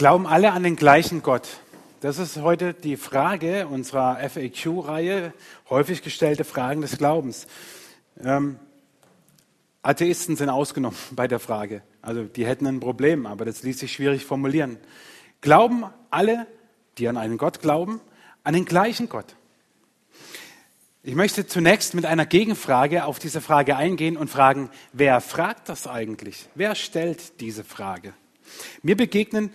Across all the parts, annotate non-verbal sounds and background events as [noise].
Glauben alle an den gleichen Gott? Das ist heute die Frage unserer FAQ-Reihe, häufig gestellte Fragen des Glaubens. Ähm, Atheisten sind ausgenommen bei der Frage. Also die hätten ein Problem, aber das ließ sich schwierig formulieren. Glauben alle, die an einen Gott glauben, an den gleichen Gott? Ich möchte zunächst mit einer Gegenfrage auf diese Frage eingehen und fragen, wer fragt das eigentlich? Wer stellt diese Frage? Mir begegnen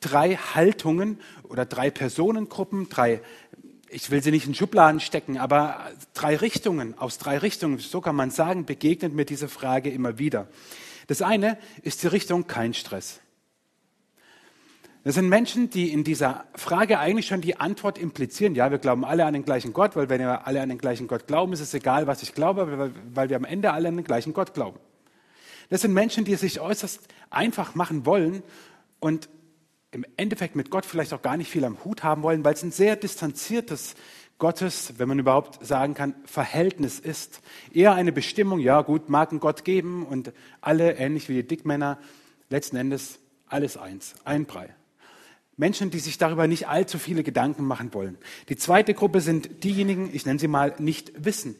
drei Haltungen oder drei Personengruppen, drei, ich will sie nicht in Schubladen stecken, aber drei Richtungen, aus drei Richtungen, so kann man sagen, begegnet mir diese Frage immer wieder. Das eine ist die Richtung kein Stress. Das sind Menschen, die in dieser Frage eigentlich schon die Antwort implizieren. Ja, wir glauben alle an den gleichen Gott, weil wenn wir alle an den gleichen Gott glauben, ist es egal, was ich glaube, weil wir am Ende alle an den gleichen Gott glauben. Das sind Menschen, die es sich äußerst einfach machen wollen und im Endeffekt mit Gott vielleicht auch gar nicht viel am Hut haben wollen, weil es ein sehr distanziertes Gottes, wenn man überhaupt sagen kann, Verhältnis ist. Eher eine Bestimmung, ja gut, mag ein Gott geben und alle, ähnlich wie die Dickmänner, letzten Endes alles eins, ein Brei. Menschen, die sich darüber nicht allzu viele Gedanken machen wollen. Die zweite Gruppe sind diejenigen, ich nenne sie mal, nicht wissen.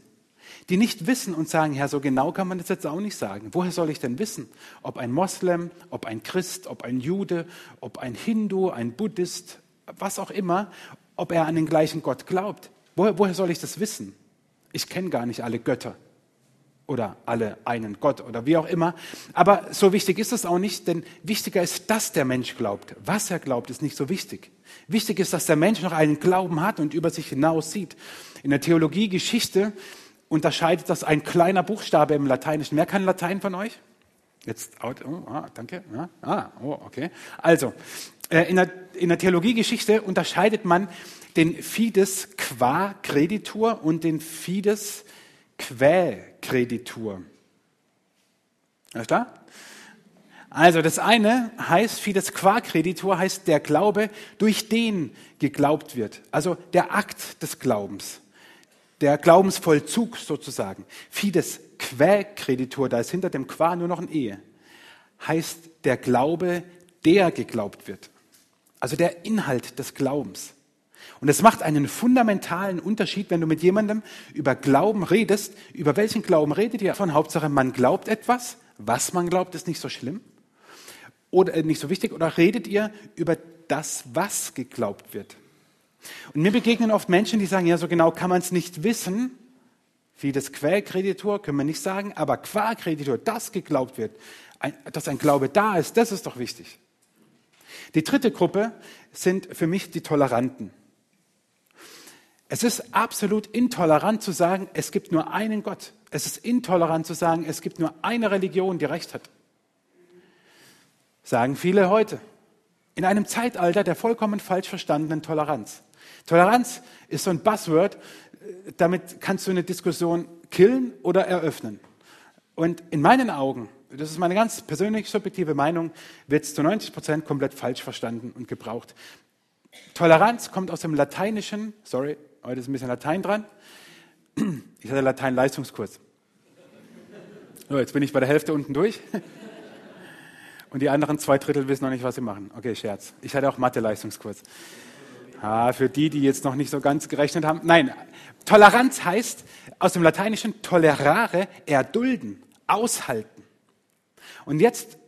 Die nicht wissen und sagen, Herr, so genau kann man das jetzt auch nicht sagen. Woher soll ich denn wissen, ob ein Moslem, ob ein Christ, ob ein Jude, ob ein Hindu, ein Buddhist, was auch immer, ob er an den gleichen Gott glaubt? Woher, woher soll ich das wissen? Ich kenne gar nicht alle Götter oder alle einen Gott oder wie auch immer. Aber so wichtig ist es auch nicht, denn wichtiger ist, dass der Mensch glaubt. Was er glaubt, ist nicht so wichtig. Wichtig ist, dass der Mensch noch einen Glauben hat und über sich hinaus sieht. In der Theologie, Geschichte unterscheidet das ein kleiner Buchstabe im Lateinischen. Wer kann Latein von euch? Jetzt, oh, ah, danke. Ja, ah, oh, okay. Also, äh, in der, in der Theologiegeschichte unterscheidet man den Fides qua Creditur und den Fides Quäkreditur. Alles klar? Also das eine heißt, Fides qua creditur heißt der Glaube, durch den geglaubt wird. Also der Akt des Glaubens. Der Glaubensvollzug sozusagen. Fides quä creditur, da ist hinter dem qua nur noch ein Ehe, heißt der Glaube, der geglaubt wird. Also der Inhalt des Glaubens. Und es macht einen fundamentalen Unterschied, wenn du mit jemandem über Glauben redest. Über welchen Glauben redet ihr? Von Hauptsache, man glaubt etwas. Was man glaubt, ist nicht so schlimm oder äh, nicht so wichtig. Oder redet ihr über das, was geglaubt wird? Und mir begegnen oft Menschen, die sagen, ja, so genau kann man es nicht wissen. Wie das Quellkreditor können wir nicht sagen, aber qua Kreditor, das geglaubt wird, ein, dass ein Glaube da ist, das ist doch wichtig. Die dritte Gruppe sind für mich die Toleranten. Es ist absolut intolerant zu sagen, es gibt nur einen Gott. Es ist intolerant zu sagen, es gibt nur eine Religion, die Recht hat. Sagen viele heute. In einem Zeitalter der vollkommen falsch verstandenen Toleranz. Toleranz ist so ein Buzzword, damit kannst du eine Diskussion killen oder eröffnen. Und in meinen Augen, das ist meine ganz persönlich subjektive Meinung, wird es zu 90 Prozent komplett falsch verstanden und gebraucht. Toleranz kommt aus dem Lateinischen, sorry, Heute ist ein bisschen Latein dran. [clears throat] Ich hatte Latein-Leistungskurs. So, jetzt bin ich bei der Hälfte unten durch. [laughs] Und die anderen zwei Drittel wissen noch nicht, was sie machen. Okay, Scherz. Ich hatte auch Mathe-Leistungskurs. Ah, für die, die jetzt noch nicht so ganz gerechnet haben. Nein, Toleranz heißt aus dem Lateinischen tolerare, erdulden, aushalten. Und jetzt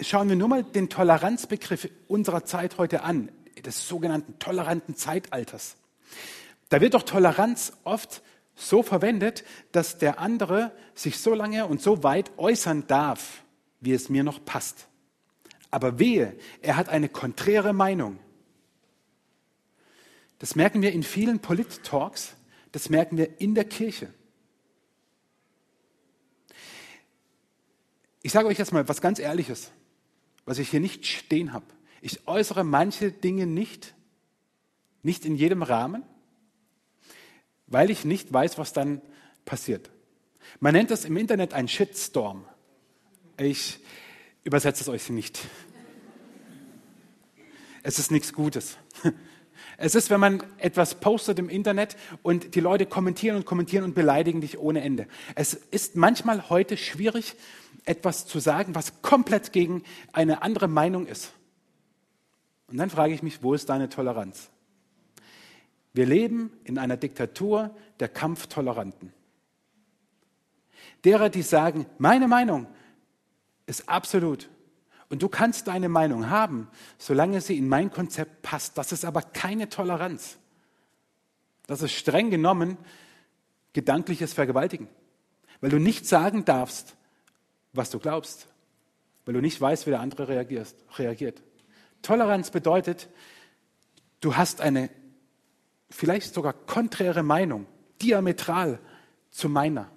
schauen wir nur mal den Toleranzbegriff unserer Zeit heute an, des sogenannten toleranten Zeitalters. Da wird doch Toleranz oft so verwendet, dass der andere sich so lange und so weit äußern darf, wie es mir noch passt. Aber wehe, er hat eine konträre Meinung. Das merken wir in vielen Polit-Talks, das merken wir in der Kirche. Ich sage euch jetzt mal was ganz Ehrliches, was ich hier nicht stehen habe. Ich äußere manche Dinge nicht, nicht in jedem Rahmen, weil ich nicht weiß, was dann passiert. Man nennt das im Internet ein Shitstorm. Ich übersetze es euch nicht. Es ist nichts Gutes. Es ist, wenn man etwas postet im Internet und die Leute kommentieren und kommentieren und beleidigen dich ohne Ende. Es ist manchmal heute schwierig, etwas zu sagen, was komplett gegen eine andere Meinung ist. Und dann frage ich mich, wo ist deine Toleranz? Wir leben in einer Diktatur der Kampftoleranten. Derer, die sagen, meine Meinung ist absolut. Und du kannst deine Meinung haben, solange sie in mein Konzept passt. Das ist aber keine Toleranz. Das ist streng genommen gedankliches Vergewaltigen. Weil du nicht sagen darfst, was du glaubst. Weil du nicht weißt, wie der andere reagiert. Toleranz bedeutet, du hast eine vielleicht sogar konträre Meinung, diametral zu meiner.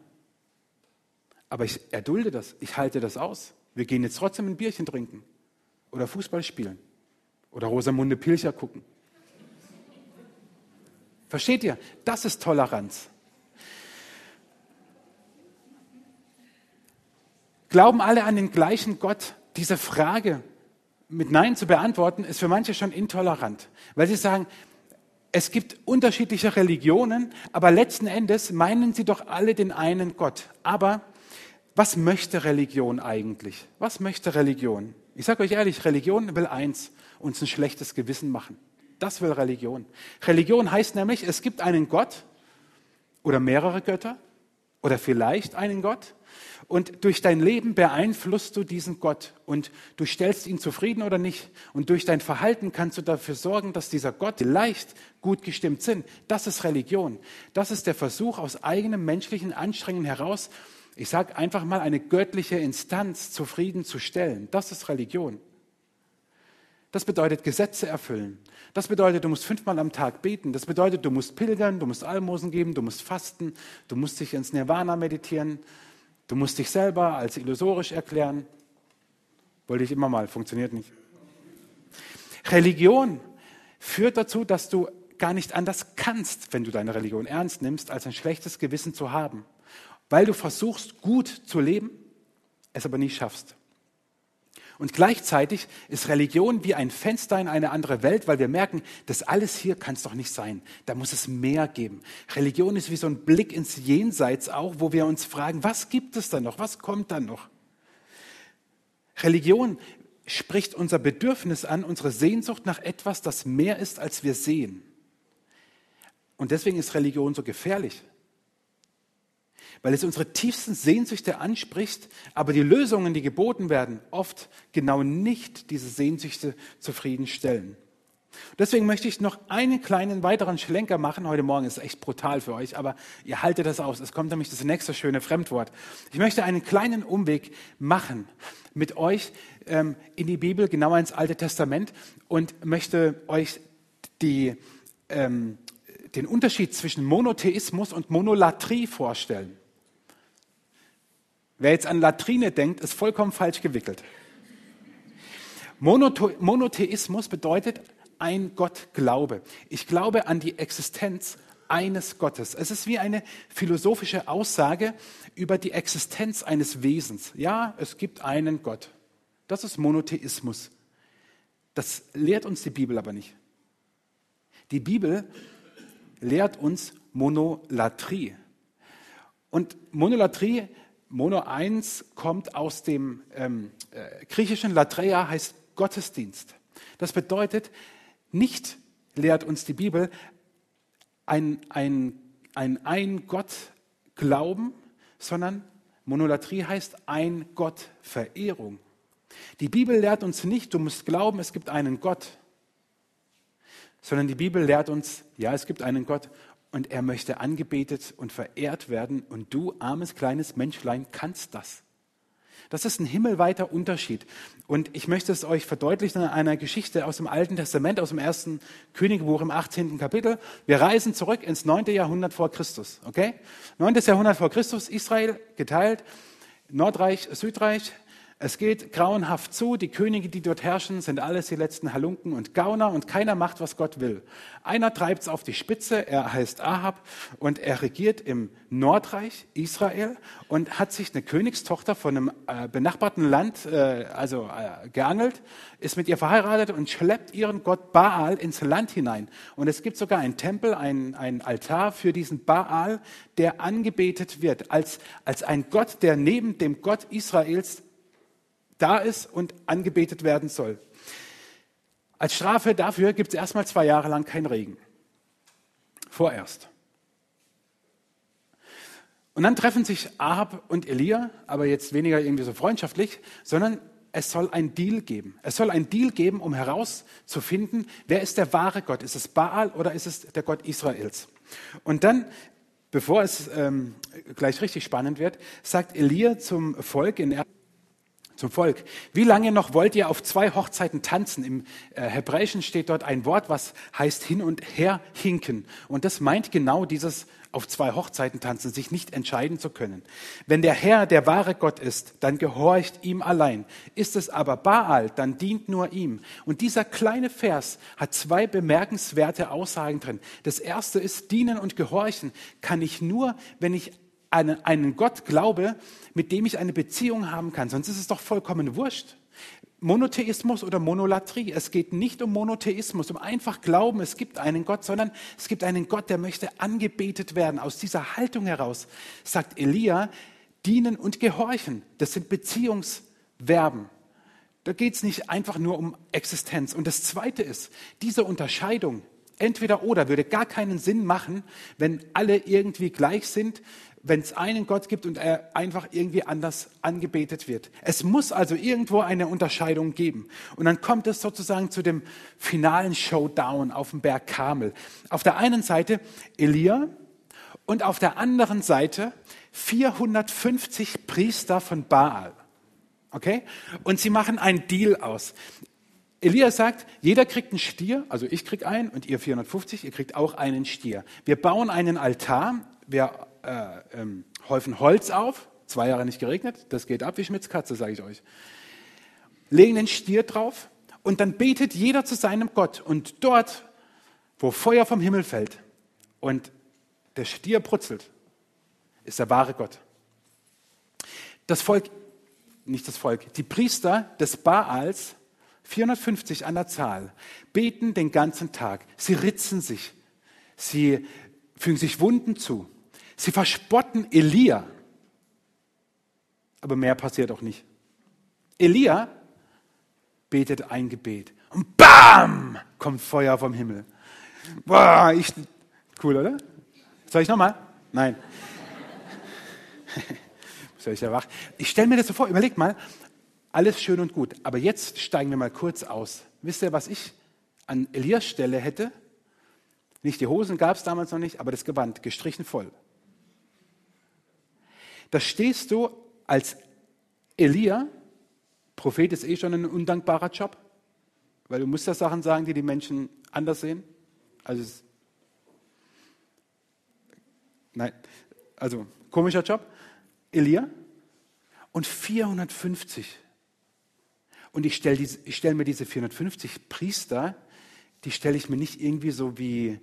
Aber ich erdulde das, ich halte das aus. Wir gehen jetzt trotzdem ein Bierchen trinken oder Fußball spielen oder Rosamunde Pilcher gucken. Versteht ihr? Das ist Toleranz. Glauben alle an den gleichen Gott? Diese Frage mit Nein zu beantworten, ist für manche schon intolerant, weil sie sagen, es gibt unterschiedliche Religionen, aber letzten Endes meinen sie doch alle den einen Gott. Aber was möchte Religion eigentlich? Was möchte Religion? Ich sage euch ehrlich, Religion will eins, uns ein schlechtes Gewissen machen. Das will Religion. Religion heißt nämlich, es gibt einen Gott oder mehrere Götter oder vielleicht einen Gott und durch dein Leben beeinflusst du diesen Gott und du stellst ihn zufrieden oder nicht. Und durch dein Verhalten kannst du dafür sorgen, dass dieser Gott leicht gut gestimmt sind. Das ist Religion. Das ist der Versuch aus eigenem menschlichen Anstrengen heraus, ich sage einfach mal, eine göttliche Instanz zufriedenzustellen. Das ist Religion. Das bedeutet Gesetze erfüllen. Das bedeutet, du musst fünfmal am Tag beten. Das bedeutet, du musst pilgern, du musst Almosen geben, du musst fasten, du musst dich ins Nirvana meditieren. Du musst dich selber als illusorisch erklären. Wollte ich immer mal, funktioniert nicht. Religion führt dazu, dass du gar nicht anders kannst, wenn du deine Religion ernst nimmst, als ein schlechtes Gewissen zu haben, weil du versuchst, gut zu leben, es aber nicht schaffst. Und gleichzeitig ist Religion wie ein Fenster in eine andere Welt, weil wir merken, das alles hier kann es doch nicht sein. Da muss es mehr geben. Religion ist wie so ein Blick ins Jenseits auch, wo wir uns fragen, was gibt es da noch? Was kommt da noch? Religion spricht unser Bedürfnis an, unsere Sehnsucht nach etwas, das mehr ist, als wir sehen. Und deswegen ist Religion so gefährlich weil es unsere tiefsten Sehnsüchte anspricht, aber die Lösungen, die geboten werden, oft genau nicht diese Sehnsüchte zufriedenstellen. Deswegen möchte ich noch einen kleinen weiteren Schlenker machen. Heute Morgen ist echt brutal für euch, aber ihr haltet das aus. Es kommt nämlich das nächste schöne Fremdwort. Ich möchte einen kleinen Umweg machen mit euch ähm, in die Bibel, genauer ins Alte Testament und möchte euch die, ähm, den Unterschied zwischen Monotheismus und Monolatrie vorstellen. Wer jetzt an Latrine denkt, ist vollkommen falsch gewickelt. Monotheismus bedeutet ein Gottglaube. Ich glaube an die Existenz eines Gottes. Es ist wie eine philosophische Aussage über die Existenz eines Wesens. Ja, es gibt einen Gott. Das ist Monotheismus. Das lehrt uns die Bibel aber nicht. Die Bibel lehrt uns Monolatrie. Und Monolatrie Mono 1 kommt aus dem ähm, äh, griechischen Latreia, heißt Gottesdienst. Das bedeutet, nicht lehrt uns die Bibel ein, ein, ein, ein Gott glauben, sondern Monolatrie heißt ein Gott Verehrung. Die Bibel lehrt uns nicht, du musst glauben, es gibt einen Gott, sondern die Bibel lehrt uns, ja, es gibt einen Gott und er möchte angebetet und verehrt werden und du, armes kleines Menschlein, kannst das. Das ist ein himmelweiter Unterschied. Und ich möchte es euch verdeutlichen an einer Geschichte aus dem Alten Testament, aus dem ersten Königbuch im 18. Kapitel. Wir reisen zurück ins 9. Jahrhundert vor Christus. Okay? 9. Jahrhundert vor Christus, Israel geteilt, Nordreich, Südreich, es geht grauenhaft zu. Die Könige, die dort herrschen, sind alles die letzten Halunken und Gauner und keiner macht, was Gott will. Einer treibt es auf die Spitze. Er heißt Ahab und er regiert im Nordreich Israel und hat sich eine Königstochter von einem äh, benachbarten Land, äh, also äh, geangelt, ist mit ihr verheiratet und schleppt ihren Gott Baal ins Land hinein. Und es gibt sogar einen Tempel, einen, einen Altar für diesen Baal, der angebetet wird als, als ein Gott, der neben dem Gott Israels da ist und angebetet werden soll. Als Strafe dafür gibt es erstmal zwei Jahre lang keinen Regen. Vorerst. Und dann treffen sich Ahab und Elia, aber jetzt weniger irgendwie so freundschaftlich, sondern es soll ein Deal geben. Es soll ein Deal geben, um herauszufinden, wer ist der wahre Gott? Ist es Baal oder ist es der Gott Israels? Und dann, bevor es ähm, gleich richtig spannend wird, sagt Elia zum Volk in zum Volk. Wie lange noch wollt ihr auf zwei Hochzeiten tanzen? Im äh, Hebräischen steht dort ein Wort, was heißt hin und her hinken. Und das meint genau dieses auf zwei Hochzeiten tanzen, sich nicht entscheiden zu können. Wenn der Herr der wahre Gott ist, dann gehorcht ihm allein. Ist es aber Baal, dann dient nur ihm. Und dieser kleine Vers hat zwei bemerkenswerte Aussagen drin. Das erste ist, dienen und gehorchen kann ich nur, wenn ich einen, einen Gott glaube, mit dem ich eine Beziehung haben kann. Sonst ist es doch vollkommen wurscht. Monotheismus oder Monolatrie. Es geht nicht um Monotheismus, um einfach Glauben, es gibt einen Gott, sondern es gibt einen Gott, der möchte angebetet werden. Aus dieser Haltung heraus sagt Elia, dienen und gehorchen. Das sind Beziehungsverben. Da geht es nicht einfach nur um Existenz. Und das Zweite ist, diese Unterscheidung, entweder oder, würde gar keinen Sinn machen, wenn alle irgendwie gleich sind, wenn es einen Gott gibt und er einfach irgendwie anders angebetet wird. Es muss also irgendwo eine Unterscheidung geben. Und dann kommt es sozusagen zu dem finalen Showdown auf dem Berg Kamel. Auf der einen Seite Elia und auf der anderen Seite 450 Priester von Baal. Okay? Und sie machen einen Deal aus. Elia sagt, jeder kriegt einen Stier, also ich krieg einen und ihr 450, ihr kriegt auch einen Stier. Wir bauen einen Altar, wir äh, ähm, Häufen Holz auf, zwei Jahre nicht geregnet, das geht ab wie Schmitz Katze, sage ich euch. Legen den Stier drauf und dann betet jeder zu seinem Gott. Und dort, wo Feuer vom Himmel fällt und der Stier brutzelt, ist der wahre Gott. Das Volk, nicht das Volk, die Priester des Baals, 450 an der Zahl, beten den ganzen Tag. Sie ritzen sich. Sie fügen sich Wunden zu. Sie verspotten Elia. Aber mehr passiert auch nicht. Elia betet ein Gebet und BAM! kommt Feuer vom Himmel. Boah, ich, cool, oder? Soll ich nochmal? Nein. [laughs] Soll ich ja wach? Ich stelle mir das so vor, überlegt mal, alles schön und gut, aber jetzt steigen wir mal kurz aus. Wisst ihr, was ich an Elias Stelle hätte? Nicht die Hosen gab es damals noch nicht, aber das Gewand gestrichen voll. Da stehst du als Elia, Prophet ist eh schon ein undankbarer Job, weil du musst ja Sachen sagen, die die Menschen anders sehen. Also, nein, also komischer Job. Elia und 450. Und ich stelle stell mir diese 450 Priester, die stelle ich mir nicht irgendwie so wie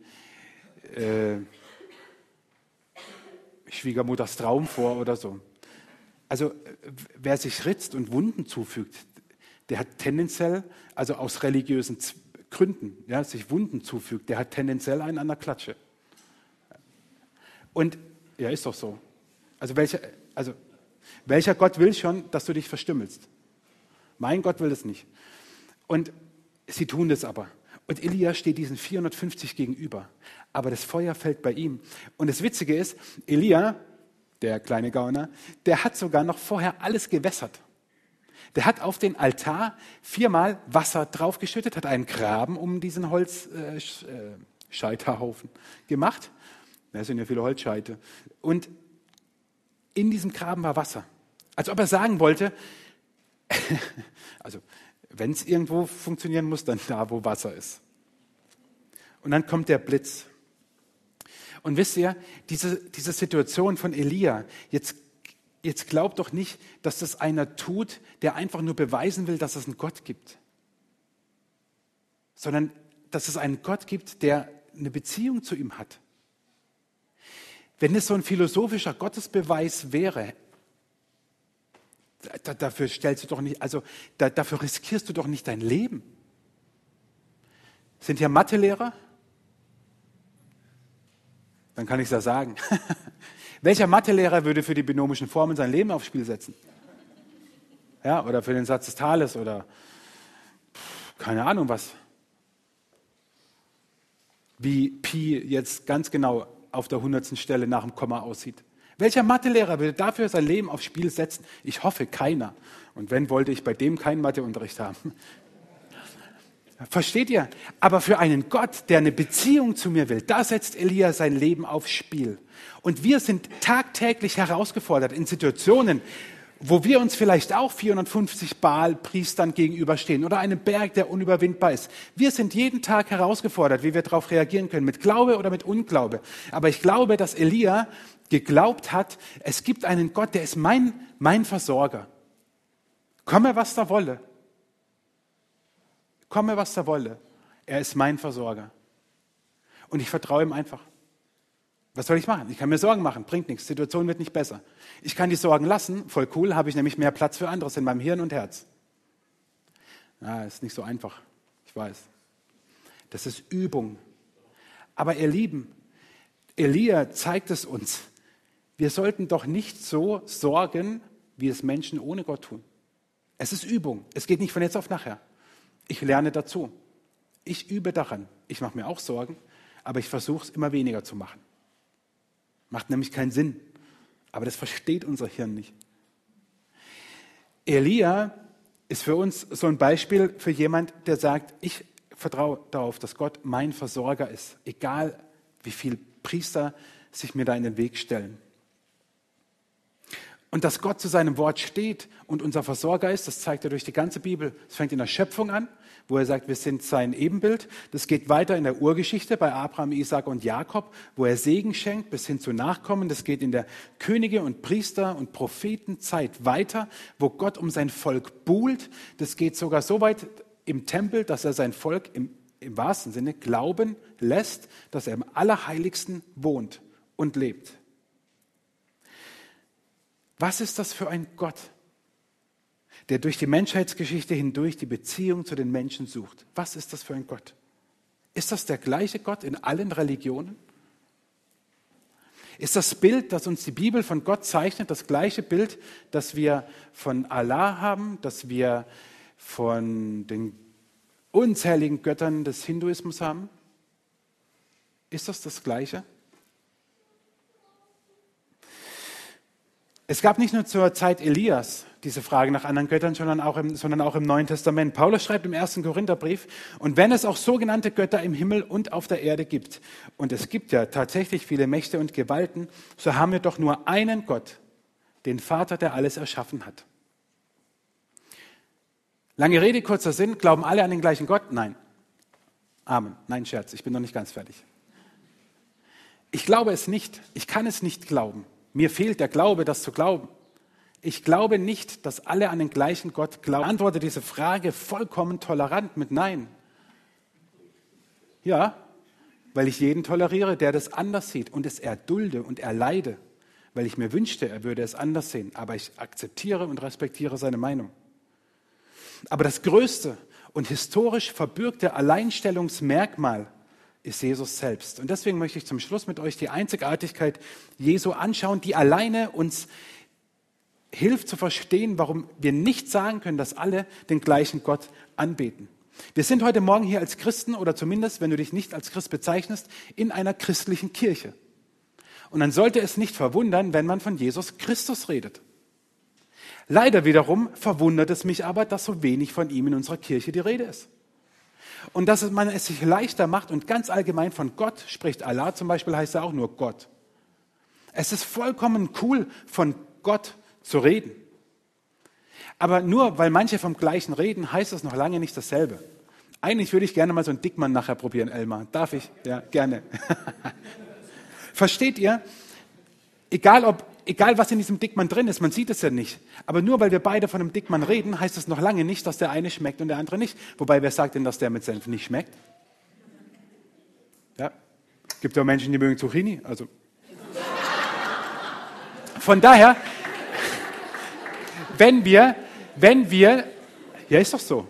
äh, Schwiegermutters Traum vor oder so. Also wer sich ritzt und Wunden zufügt, der hat tendenziell, also aus religiösen Gründen, ja, sich Wunden zufügt, der hat tendenziell einen an der Klatsche. Und ja, ist doch so. Also welcher, also welcher Gott will schon, dass du dich verstümmelst? Mein Gott will das nicht. Und sie tun das aber. Und Elia steht diesen 450 gegenüber. Aber das Feuer fällt bei ihm. Und das Witzige ist, Elia, der kleine Gauner, der hat sogar noch vorher alles gewässert. Der hat auf den Altar viermal Wasser draufgeschüttet, hat einen Graben um diesen Holzscheiterhaufen äh, äh gemacht. Da sind ja viele Holzscheite. Und in diesem Graben war Wasser. Als ob er sagen wollte, [laughs] also wenn es irgendwo funktionieren muss, dann da, wo Wasser ist. Und dann kommt der Blitz. Und wisst ihr, diese, diese Situation von Elia, jetzt, jetzt glaubt doch nicht, dass das einer tut, der einfach nur beweisen will, dass es einen Gott gibt. Sondern, dass es einen Gott gibt, der eine Beziehung zu ihm hat. Wenn es so ein philosophischer Gottesbeweis wäre, da, dafür stellst du doch nicht, also da, dafür riskierst du doch nicht dein Leben. Sind hier Mathelehrer? Dann kann ich es ja sagen. [laughs] Welcher Mathelehrer würde für die binomischen Formen sein Leben aufs Spiel setzen? Ja, oder für den Satz des Tales oder pff, keine Ahnung was. wie Pi jetzt ganz genau auf der hundertsten Stelle nach dem Komma aussieht. Welcher Mathelehrer würde dafür sein Leben aufs Spiel setzen? Ich hoffe keiner. Und wenn, wollte ich bei dem keinen Matheunterricht haben. Versteht ihr? Aber für einen Gott, der eine Beziehung zu mir will, da setzt Elia sein Leben aufs Spiel. Und wir sind tagtäglich herausgefordert in Situationen, wo wir uns vielleicht auch 450 Baal-Priestern gegenüberstehen oder einem Berg, der unüberwindbar ist. Wir sind jeden Tag herausgefordert, wie wir darauf reagieren können, mit Glaube oder mit Unglaube. Aber ich glaube, dass Elia geglaubt hat, es gibt einen Gott, der ist mein, mein Versorger. Komme, was da wolle. Komme, was da wolle. Er ist mein Versorger. Und ich vertraue ihm einfach. Was soll ich machen? Ich kann mir Sorgen machen, bringt nichts, Situation wird nicht besser. Ich kann die Sorgen lassen, voll cool, habe ich nämlich mehr Platz für anderes in meinem Hirn und Herz. Ja, ist nicht so einfach, ich weiß. Das ist Übung. Aber ihr Lieben, Elia zeigt es uns. Wir sollten doch nicht so sorgen, wie es Menschen ohne Gott tun. Es ist Übung. Es geht nicht von jetzt auf nachher. Ich lerne dazu. Ich übe daran. Ich mache mir auch Sorgen, aber ich versuche es immer weniger zu machen. Macht nämlich keinen Sinn. Aber das versteht unser Hirn nicht. Elia ist für uns so ein Beispiel für jemand, der sagt, ich vertraue darauf, dass Gott mein Versorger ist, egal wie viele Priester sich mir da in den Weg stellen. Und dass Gott zu seinem Wort steht und unser Versorger ist, das zeigt er durch die ganze Bibel. Es fängt in der Schöpfung an, wo er sagt, wir sind sein Ebenbild. Das geht weiter in der Urgeschichte bei Abraham, Isaac und Jakob, wo er Segen schenkt bis hin zu Nachkommen. Das geht in der Könige und Priester und Prophetenzeit weiter, wo Gott um sein Volk buhlt. Das geht sogar so weit im Tempel, dass er sein Volk im, im wahrsten Sinne glauben lässt, dass er im Allerheiligsten wohnt und lebt. Was ist das für ein Gott? der durch die Menschheitsgeschichte hindurch die Beziehung zu den Menschen sucht. Was ist das für ein Gott? Ist das der gleiche Gott in allen Religionen? Ist das Bild, das uns die Bibel von Gott zeichnet, das gleiche Bild, das wir von Allah haben, das wir von den unzähligen Göttern des Hinduismus haben? Ist das das gleiche? Es gab nicht nur zur Zeit Elias diese Frage nach anderen Göttern, sondern auch, im, sondern auch im Neuen Testament. Paulus schreibt im ersten Korintherbrief, und wenn es auch sogenannte Götter im Himmel und auf der Erde gibt, und es gibt ja tatsächlich viele Mächte und Gewalten, so haben wir doch nur einen Gott, den Vater, der alles erschaffen hat. Lange Rede, kurzer Sinn, glauben alle an den gleichen Gott? Nein. Amen. Nein, Scherz, ich bin noch nicht ganz fertig. Ich glaube es nicht. Ich kann es nicht glauben. Mir fehlt der Glaube, das zu glauben. Ich glaube nicht, dass alle an den gleichen Gott glauben. Ich antworte diese Frage vollkommen tolerant mit Nein. Ja, weil ich jeden toleriere, der das anders sieht und es erdulde und erleide, weil ich mir wünschte, er würde es anders sehen. Aber ich akzeptiere und respektiere seine Meinung. Aber das größte und historisch verbürgte Alleinstellungsmerkmal ist Jesus selbst. Und deswegen möchte ich zum Schluss mit euch die Einzigartigkeit Jesu anschauen, die alleine uns hilft zu verstehen, warum wir nicht sagen können, dass alle den gleichen Gott anbeten. Wir sind heute Morgen hier als Christen oder zumindest, wenn du dich nicht als Christ bezeichnest, in einer christlichen Kirche. Und dann sollte es nicht verwundern, wenn man von Jesus Christus redet. Leider wiederum verwundert es mich aber, dass so wenig von ihm in unserer Kirche die Rede ist. Und dass man es sich leichter macht und ganz allgemein von Gott spricht. Allah zum Beispiel heißt ja auch nur Gott. Es ist vollkommen cool, von Gott zu reden. Aber nur weil manche vom gleichen reden, heißt das noch lange nicht dasselbe. Eigentlich würde ich gerne mal so einen Dickmann nachher probieren, Elmar. Darf ich? Ja, gerne. [laughs] Versteht ihr? Egal, ob, egal was in diesem Dickmann drin ist, man sieht es ja nicht. Aber nur weil wir beide von einem Dickmann reden, heißt das noch lange nicht, dass der eine schmeckt und der andere nicht. Wobei, wer sagt denn, dass der mit Senf nicht schmeckt? Ja. Gibt ja Menschen, die mögen Zucchini. Also. Von daher, wenn wir, wenn wir, ja ist doch so.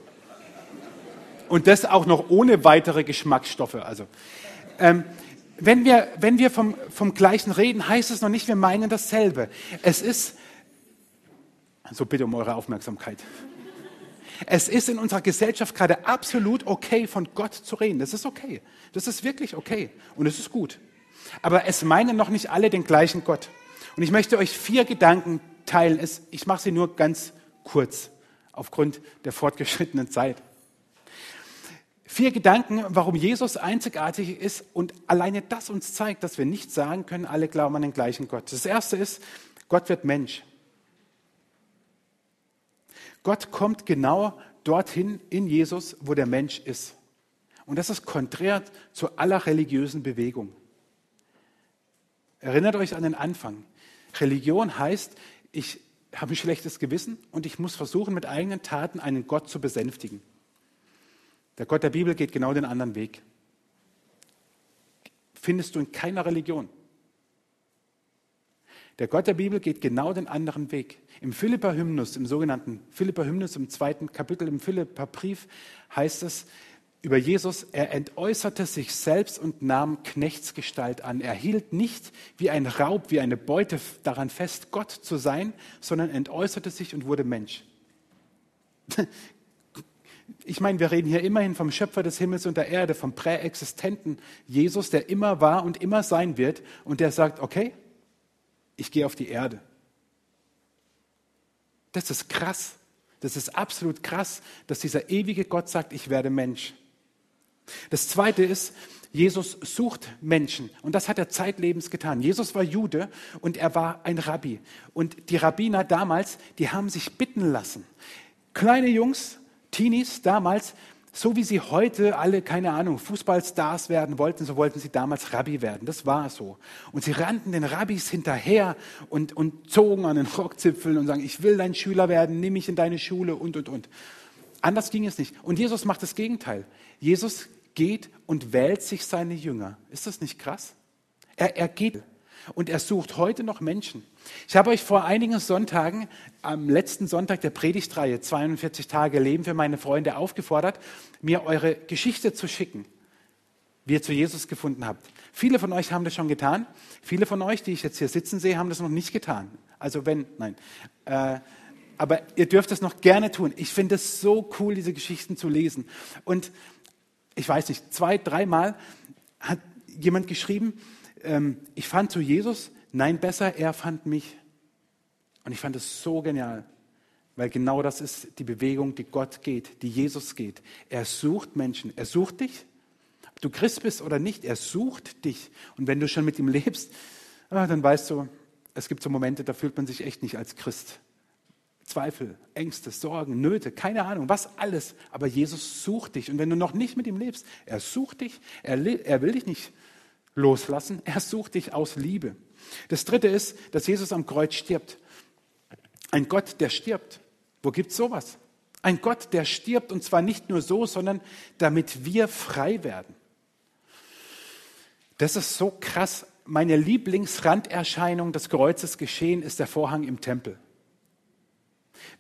Und das auch noch ohne weitere Geschmacksstoffe. Also, ähm, wenn wir, wenn wir vom, vom Gleichen reden, heißt es noch nicht, wir meinen dasselbe. Es ist, so bitte um eure Aufmerksamkeit. Es ist in unserer Gesellschaft gerade absolut okay, von Gott zu reden. Das ist okay. Das ist wirklich okay. Und es ist gut. Aber es meinen noch nicht alle den gleichen Gott. Und ich möchte euch vier Gedanken teilen. Ich mache sie nur ganz kurz aufgrund der fortgeschrittenen Zeit. Vier Gedanken, warum Jesus einzigartig ist und alleine das uns zeigt, dass wir nicht sagen können, alle glauben an den gleichen Gott. Das erste ist, Gott wird Mensch. Gott kommt genau dorthin in Jesus, wo der Mensch ist. Und das ist konträr zu aller religiösen Bewegung. Erinnert euch an den Anfang. Religion heißt, ich habe ein schlechtes Gewissen und ich muss versuchen, mit eigenen Taten einen Gott zu besänftigen. Der Gott der Bibel geht genau den anderen Weg. Findest du in keiner Religion. Der Gott der Bibel geht genau den anderen Weg. Im Philippa-Hymnus, im sogenannten Philippa-Hymnus, im zweiten Kapitel im Philippa-Brief heißt es über Jesus, er entäußerte sich selbst und nahm Knechtsgestalt an. Er hielt nicht wie ein Raub, wie eine Beute daran fest, Gott zu sein, sondern entäußerte sich und wurde Mensch. [laughs] Ich meine, wir reden hier immerhin vom Schöpfer des Himmels und der Erde, vom präexistenten Jesus, der immer war und immer sein wird und der sagt, okay, ich gehe auf die Erde. Das ist krass. Das ist absolut krass, dass dieser ewige Gott sagt, ich werde Mensch. Das zweite ist, Jesus sucht Menschen und das hat er zeitlebens getan. Jesus war Jude und er war ein Rabbi. Und die Rabbiner damals, die haben sich bitten lassen. Kleine Jungs, Teenies damals, so wie sie heute alle, keine Ahnung, Fußballstars werden wollten, so wollten sie damals Rabbi werden. Das war so. Und sie rannten den Rabbis hinterher und, und zogen an den Rockzipfeln und sagen, ich will dein Schüler werden, nimm mich in deine Schule und, und, und. Anders ging es nicht. Und Jesus macht das Gegenteil. Jesus geht und wählt sich seine Jünger. Ist das nicht krass? Er, er geht und er sucht heute noch Menschen. Ich habe euch vor einigen Sonntagen, am letzten Sonntag der Predigtreihe, 42 Tage Leben für meine Freunde, aufgefordert, mir eure Geschichte zu schicken, wie ihr zu Jesus gefunden habt. Viele von euch haben das schon getan. Viele von euch, die ich jetzt hier sitzen sehe, haben das noch nicht getan. Also wenn, nein. Äh, aber ihr dürft es noch gerne tun. Ich finde es so cool, diese Geschichten zu lesen. Und ich weiß nicht, zwei, dreimal hat jemand geschrieben, ähm, ich fand zu Jesus, nein, besser, er fand mich. Und ich fand es so genial, weil genau das ist die Bewegung, die Gott geht, die Jesus geht. Er sucht Menschen, er sucht dich. Ob du Christ bist oder nicht, er sucht dich. Und wenn du schon mit ihm lebst, [laughs] ah, dann weißt du, es gibt so Momente, da fühlt man sich echt nicht als Christ. Zweifel, Ängste, Sorgen, Nöte, keine Ahnung, was alles. Aber Jesus sucht dich. Und wenn du noch nicht mit ihm lebst, er sucht dich, er, er will dich nicht loslassen. Er sucht dich aus Liebe. Das dritte ist, dass Jesus am Kreuz stirbt. Ein Gott, der stirbt. Wo gibt es sowas? Ein Gott, der stirbt und zwar nicht nur so, sondern damit wir frei werden. Das ist so krass. Meine Lieblingsranderscheinung des Kreuzes geschehen ist der Vorhang im Tempel.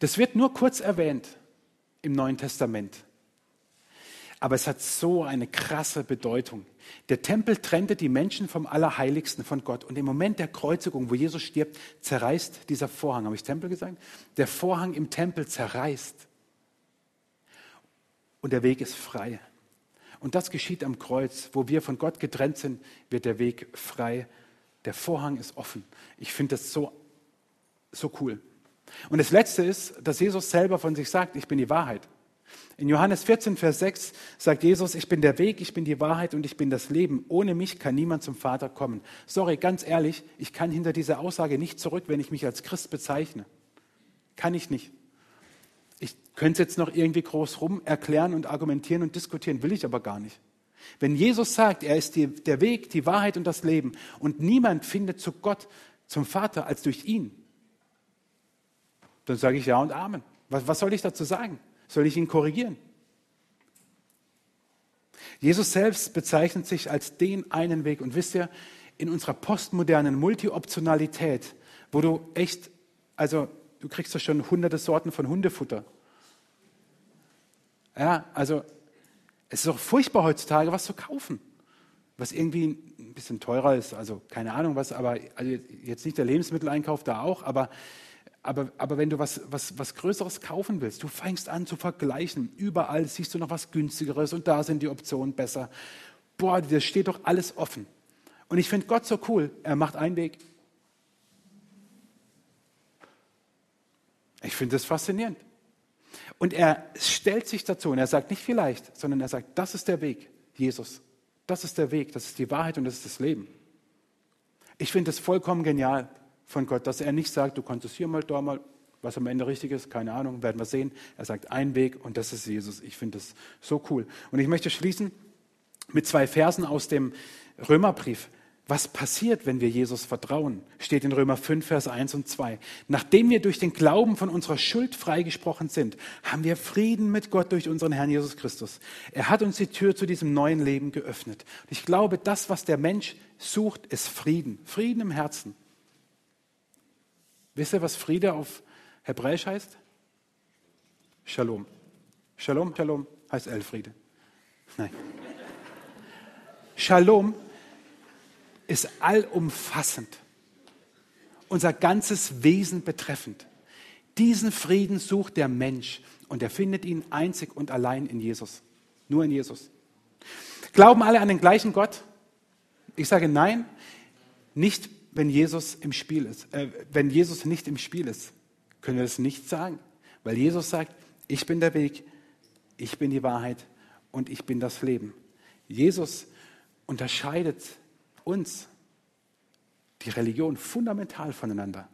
Das wird nur kurz erwähnt im Neuen Testament. Aber es hat so eine krasse Bedeutung. Der Tempel trennte die Menschen vom Allerheiligsten von Gott. Und im Moment der Kreuzigung, wo Jesus stirbt, zerreißt dieser Vorhang. Habe ich Tempel gesagt? Der Vorhang im Tempel zerreißt. Und der Weg ist frei. Und das geschieht am Kreuz. Wo wir von Gott getrennt sind, wird der Weg frei. Der Vorhang ist offen. Ich finde das so, so cool. Und das Letzte ist, dass Jesus selber von sich sagt, ich bin die Wahrheit. In Johannes 14, Vers 6 sagt Jesus, ich bin der Weg, ich bin die Wahrheit und ich bin das Leben. Ohne mich kann niemand zum Vater kommen. Sorry, ganz ehrlich, ich kann hinter dieser Aussage nicht zurück, wenn ich mich als Christ bezeichne. Kann ich nicht. Ich könnte es jetzt noch irgendwie groß rum erklären und argumentieren und diskutieren, will ich aber gar nicht. Wenn Jesus sagt, er ist die, der Weg, die Wahrheit und das Leben und niemand findet zu Gott, zum Vater, als durch ihn, dann sage ich Ja und Amen. Was, was soll ich dazu sagen? Soll ich ihn korrigieren? Jesus selbst bezeichnet sich als den einen Weg. Und wisst ihr, in unserer postmodernen Multioptionalität, wo du echt, also du kriegst ja schon hunderte Sorten von Hundefutter. Ja, also es ist auch furchtbar heutzutage, was zu kaufen, was irgendwie ein bisschen teurer ist. Also keine Ahnung was, aber also jetzt nicht der Lebensmitteleinkauf da auch, aber Aber, aber wenn du was, was, was Größeres kaufen willst, du fängst an zu vergleichen. Überall siehst du noch was Günstigeres und da sind die Optionen besser. Boah, das steht doch alles offen. Und ich finde Gott so cool. Er macht einen Weg. Ich finde das faszinierend. Und er stellt sich dazu und er sagt nicht vielleicht, sondern er sagt, das ist der Weg, Jesus. Das ist der Weg, das ist die Wahrheit und das ist das Leben. Ich finde es vollkommen genial von Gott, dass er nicht sagt, du kannst es hier mal, da mal, was am Ende richtig ist, keine Ahnung, werden wir sehen. Er sagt ein Weg und das ist Jesus. Ich finde das so cool. Und ich möchte schließen mit zwei Versen aus dem Römerbrief. Was passiert, wenn wir Jesus vertrauen? Steht in Römer 5, Vers 1 und 2. Nachdem wir durch den Glauben von unserer Schuld freigesprochen sind, haben wir Frieden mit Gott durch unseren Herrn Jesus Christus. Er hat uns die Tür zu diesem neuen Leben geöffnet. Ich glaube, das, was der Mensch sucht, ist Frieden. Frieden im Herzen. Wisst ihr, was Friede auf Hebräisch heißt? Shalom. Shalom, Shalom heißt Elfriede. Nein. Shalom ist allumfassend, unser ganzes Wesen betreffend. Diesen Frieden sucht der Mensch und er findet ihn einzig und allein in Jesus. Nur in Jesus. Glauben alle an den gleichen Gott? Ich sage nein, nicht wenn Jesus im Spiel ist. Äh, wenn Jesus nicht im Spiel ist, können wir das nicht sagen. Weil Jesus sagt, ich bin der Weg, ich bin die Wahrheit und ich bin das Leben. Jesus unterscheidet uns, die Religion, fundamental voneinander.